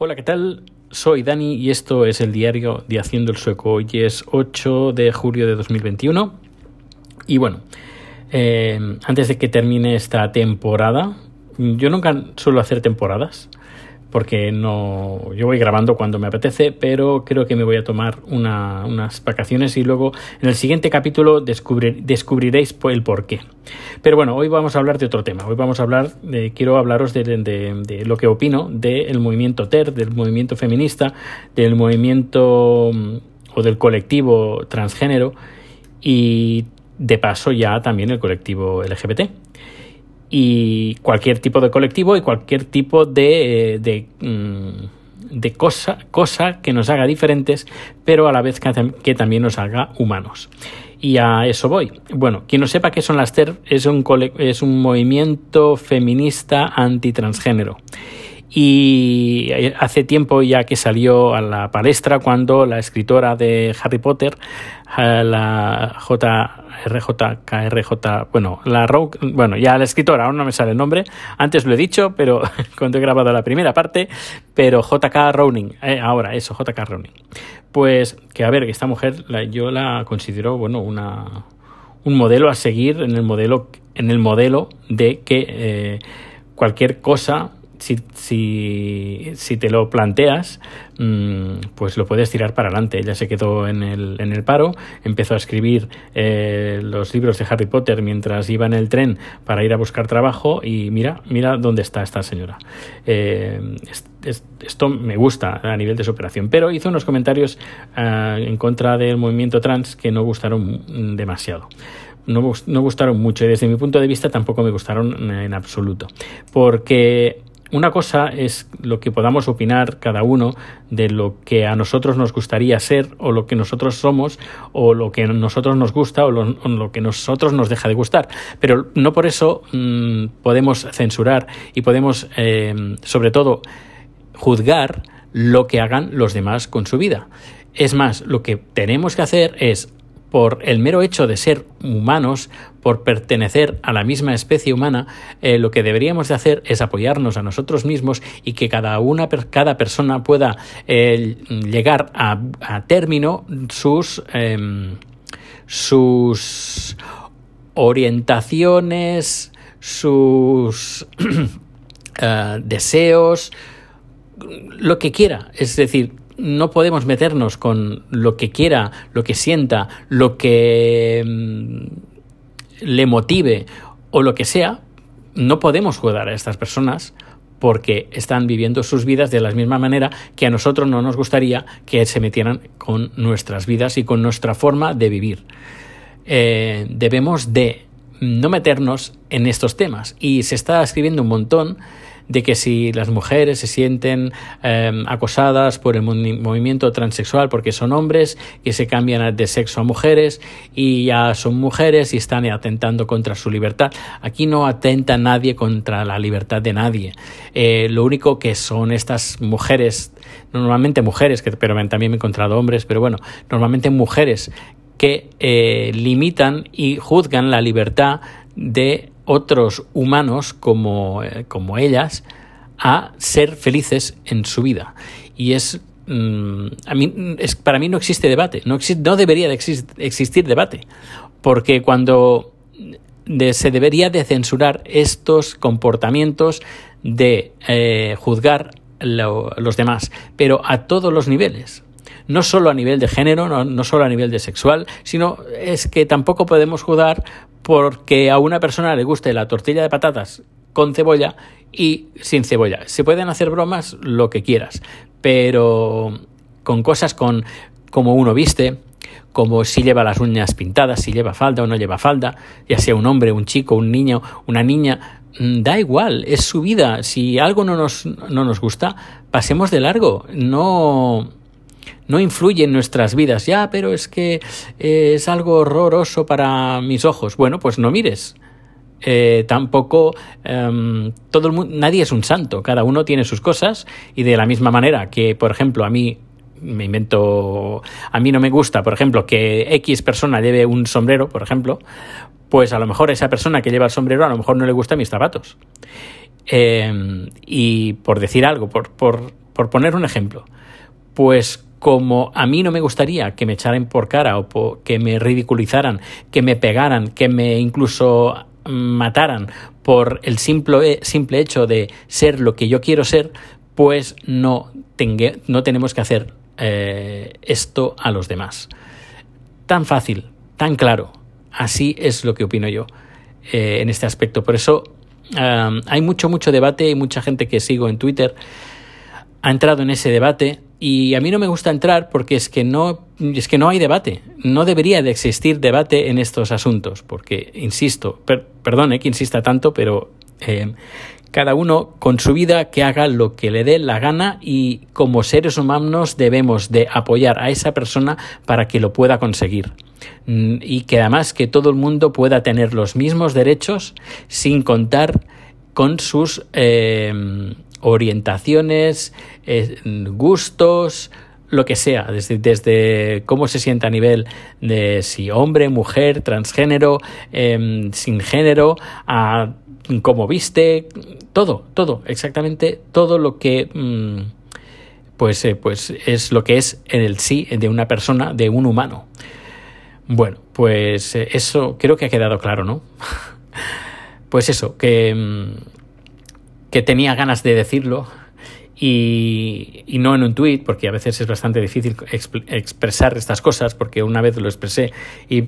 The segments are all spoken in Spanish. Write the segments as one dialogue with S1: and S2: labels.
S1: Hola, ¿qué tal? Soy Dani y esto es el diario de Haciendo el Sueco. Hoy es 8 de julio de 2021. Y bueno, eh, antes de que termine esta temporada, yo nunca suelo hacer temporadas porque no yo voy grabando cuando me apetece, pero creo que me voy a tomar unas vacaciones y luego en el siguiente capítulo descubriréis el por qué. Pero bueno, hoy vamos a hablar de otro tema. Hoy vamos a hablar de, quiero hablaros de, lo que opino del movimiento TER, del movimiento feminista, del movimiento mm, o del colectivo transgénero y de paso ya también el colectivo LGBT y cualquier tipo de colectivo y cualquier tipo de, eh, de, mm, de cosa, cosa que nos haga diferentes, pero a la vez que, también nos haga humanos. Y a eso voy. Bueno, quien no sepa qué son las TER, es un, es un movimiento feminista antitransgénero y hace tiempo ya que salió a la palestra cuando la escritora de Harry Potter, la JRJ, bueno, la bueno, ya la escritora, aún no me sale el nombre, antes lo he dicho, pero cuando he grabado la primera parte, pero JK Rowling, eh, ahora eso, JK Rowling. Pues que a ver, que esta mujer yo la considero, bueno, una un modelo a seguir en el modelo en el modelo de que eh, cualquier cosa si, si, si, te lo planteas, mm, pues lo puedes tirar para adelante. Ella se quedó en el, en el paro, empezó a escribir eh, los libros de Harry Potter mientras iba en el tren para ir a buscar trabajo y mira, mira dónde está esta señora. Eh, esto me gusta a nivel de su operación, pero hizo unos comentarios eh, en contra del movimiento trans que no gustaron demasiado. No, no, gustaron mucho y desde mi punto de vista tampoco me gustaron en absoluto. Porque una cosa es lo que podamos opinar cada uno de lo que a nosotros nos gustaría ser o lo que nosotros somos o lo que a nosotros nos gusta o lo, que a nosotros nos deja de gustar. Pero no por eso mm, podemos censurar y podemos, eh, sobre todo, juzgar lo que hagan los demás con su vida. Es más, lo que tenemos que hacer es por el mero hecho de ser humanos, por pertenecer a la misma especie humana, eh, lo que deberíamos de hacer es apoyarnos a nosotros mismos y que cada una, cada persona pueda eh, llegar a, término sus, em, sus orientaciones, sus eh, deseos, lo que quiera. Es decir, no podemos meternos con lo que quiera, lo que sienta, lo que mm, le motive o lo que sea, no podemos juzgar a estas personas porque están viviendo sus vidas de la misma manera que a nosotros no nos gustaría que se metieran con nuestras vidas y con nuestra forma de vivir. Eh, debemos de no meternos en estos temas y se está escribiendo un montón de que si las mujeres se sienten em, acosadas por el movimiento transexual porque son hombres, que se cambian de sexo a mujeres y ya son mujeres y están atentando contra su libertad. Aquí no atenta nadie contra la libertad de nadie. Eh, lo único que son estas mujeres, normalmente mujeres, que, pero también me he encontrado hombres, pero bueno, normalmente mujeres que eh, limitan y juzgan la libertad de otros humanos como, eh, como ellas a ser felices en su vida. Y es mm, a mí, es, para mí no existe debate, no, no debería de existir debate, porque cuando se debería de censurar estos comportamientos de eh, juzgar los demás, pero a todos los niveles. No solo a nivel de género, no, no solo a nivel de sexual, sino es que tampoco podemos juzgar porque a una persona le guste la tortilla de patatas con cebolla y sin cebolla. Se pueden hacer bromas lo que quieras, pero con cosas con como uno viste, como si lleva las uñas pintadas, si lleva falda o no lleva falda, ya sea un hombre, un chico, un niño, una niña, mm, da igual, es su vida. Si algo no nos, no nos gusta, pasemos de largo. No, no influye en nuestras vidas. Ya, pero es que eh, es algo horroroso para mis ojos. Bueno, pues no mires. Eh, tampoco em, todo el mundo, nadie es un santo, cada uno tiene sus cosas y de la misma manera que, por ejemplo, a mí me invento, a mí no me gusta, por ejemplo, que X persona lleve un sombrero, por ejemplo, pues a lo mejor esa persona que lleva el sombrero a lo mejor no le gustan mis zapatos. Em, y por decir algo, por, por, por poner un ejemplo, pues como a mí no me gustaría que me echaran por cara o que me ridiculizaran, que me pegaran, que me incluso mataran por el simple, simple hecho de ser lo que yo quiero ser, pues no, no tenemos que hacer eh, esto a los demás. Tan fácil, tan claro. Así es lo que opino yo eh, en este aspecto. Por eso hay mucho, mucho debate y mucha gente que sigo en Twitter ha entrado en ese debate y a mí no me gusta entrar porque es que no es que no hay debate, no debería de existir debate en estos asuntos, porque insisto, perdone que insista tanto, pero eh, cada uno con su vida que haga lo que le dé la gana y como seres humanos debemos de apoyar a esa persona para que lo pueda conseguir. Mm, y que además que todo el mundo pueda tener los mismos derechos sin contar con sus eh, orientaciones, eh, gustos, lo que sea, desde, desde, cómo se siente a nivel de si hombre, mujer, transgénero, em, sin género, a cómo viste, todo, todo, exactamente todo lo que mm, pues, eh, pues es lo que es en el sí de una persona, de un humano. Bueno, pues eh, eso creo que ha quedado claro, ¿no? pues eso, que mm, que tenía ganas de decirlo y, no en un tuit, porque a veces es bastante difícil expresar estas cosas, porque una vez lo expresé y,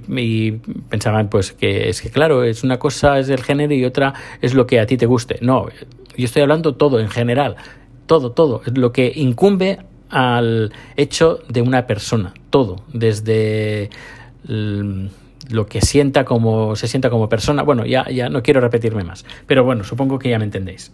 S1: pensaban pues que es que claro, es una cosa es el género y otra es lo que a ti te guste. No, yo estoy hablando todo en general, todo, todo, lo que incumbe al hecho de una persona, todo, desde lo que sienta como se sienta como persona. Bueno, ya, ya no quiero repetirme más, pero bueno, supongo que ya me entendéis.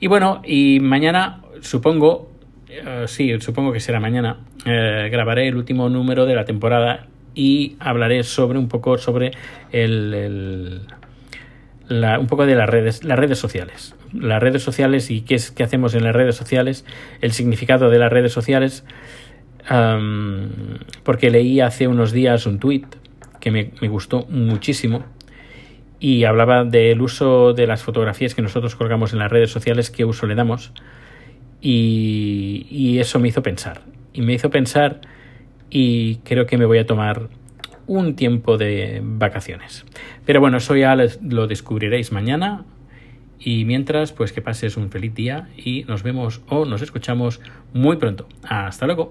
S1: Y bueno, y mañana supongo, eh, sí, supongo que será mañana, eh, grabaré el último número de la temporada y hablaré sobre un poco sobre el, un poco de las redes, las redes sociales. Las redes sociales y qué, es, qué hacemos en las redes sociales, el significado de las redes sociales, porque leí hace unos días un tuit que me, gustó muchísimo y hablaba del uso de las fotografías que nosotros colgamos en las redes sociales, qué uso le damos. Y, y, eso me hizo pensar. Y me hizo pensar y creo que me voy a tomar un tiempo de vacaciones. Pero bueno, eso ya lo descubriréis mañana. Y mientras, pues que pases un feliz día y nos vemos o nos escuchamos muy pronto. Hasta luego.